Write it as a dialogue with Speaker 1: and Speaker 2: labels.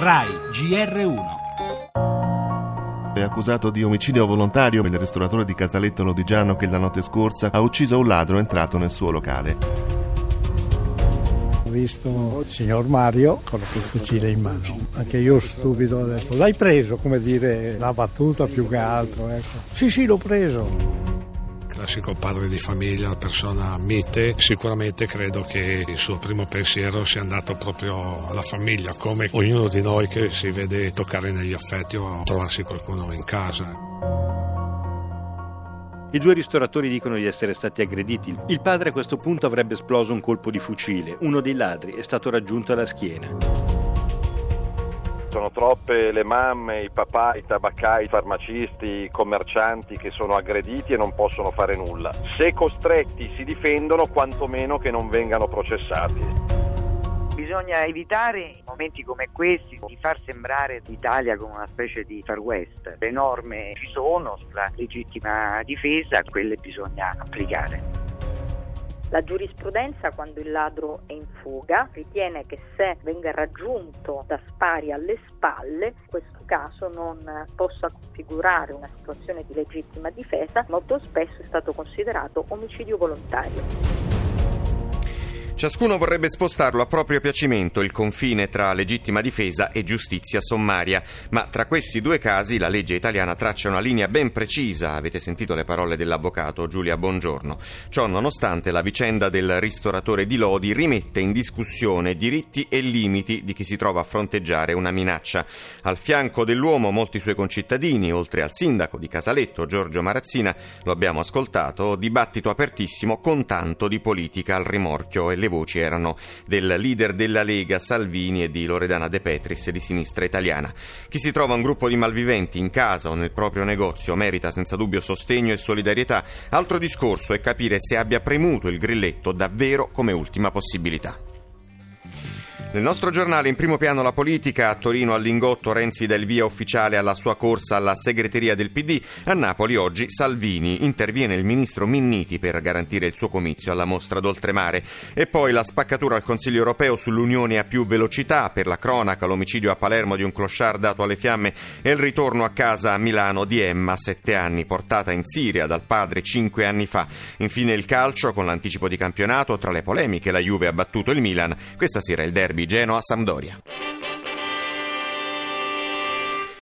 Speaker 1: RAI GR1
Speaker 2: è accusato di omicidio volontario il ristoratore di Casaletto Lodigiano che la notte scorsa ha ucciso un ladro entrato nel suo locale.
Speaker 3: Ho visto il signor Mario con il fucile in mano. Anche io stupido ho detto l'hai preso, come dire, la battuta più che altro. Ecco. Sì, sì, l'ho preso
Speaker 4: classico padre di famiglia, una persona mite, sicuramente credo che il suo primo pensiero sia andato proprio alla famiglia, come ognuno di noi che si vede toccare negli affetti o trovarsi qualcuno in casa.
Speaker 5: I due ristoratori dicono di essere stati aggrediti. Il padre a questo punto avrebbe esploso un colpo di fucile. Uno dei ladri è stato raggiunto alla schiena.
Speaker 6: Sono troppe le mamme, i papà, i tabaccai, i farmacisti, i commercianti che sono aggrediti e non possono fare nulla. Se costretti si difendono, quantomeno che non vengano processati.
Speaker 7: Bisogna evitare in momenti come questi di far sembrare l'Italia come una specie di far west. Le norme ci sono sulla legittima difesa, quelle bisogna applicare.
Speaker 8: La giurisprudenza, quando il ladro è in fuga, ritiene che se venga raggiunto da spari alle spalle, questo caso non possa configurare una situazione di legittima difesa, molto spesso è stato considerato omicidio volontario.
Speaker 9: Ciascuno vorrebbe spostarlo a proprio piacimento il confine tra legittima difesa e giustizia sommaria, ma tra questi due casi la legge italiana traccia una linea ben precisa, avete sentito le parole dell'avvocato Giulia Bongiorno. Ciò nonostante la vicenda del ristoratore di Lodi rimette in discussione diritti e limiti di chi si trova a fronteggiare una minaccia. Al fianco dell'uomo molti suoi concittadini, oltre al sindaco di Casaletto Giorgio Marazzina, lo abbiamo ascoltato, dibattito apertissimo con tanto di politica al rimorchio e le voci erano del leader della Lega Salvini e di Loredana De Petris di sinistra italiana. Chi si trova un gruppo di malviventi in casa o nel proprio negozio merita senza dubbio sostegno e solidarietà. Altro discorso è capire se abbia premuto il grilletto davvero come ultima possibilità. Nel nostro giornale in primo piano la politica, a Torino al Lingotto Renzi dà il via ufficiale alla sua corsa alla segreteria del PD, a Napoli oggi Salvini. Interviene il ministro Minniti per garantire il suo comizio alla mostra d'oltremare. E poi la spaccatura al Consiglio europeo sull'unione a più velocità. Per la cronaca, l'omicidio a Palermo di un clochard dato alle fiamme e il ritorno a casa a Milano di Emma, sette anni, portata in Siria dal padre cinque anni fa. Infine il calcio con l'anticipo di campionato, tra le polemiche la Juve ha battuto il Milan, questa sera il derby Genoa-Sampdoria.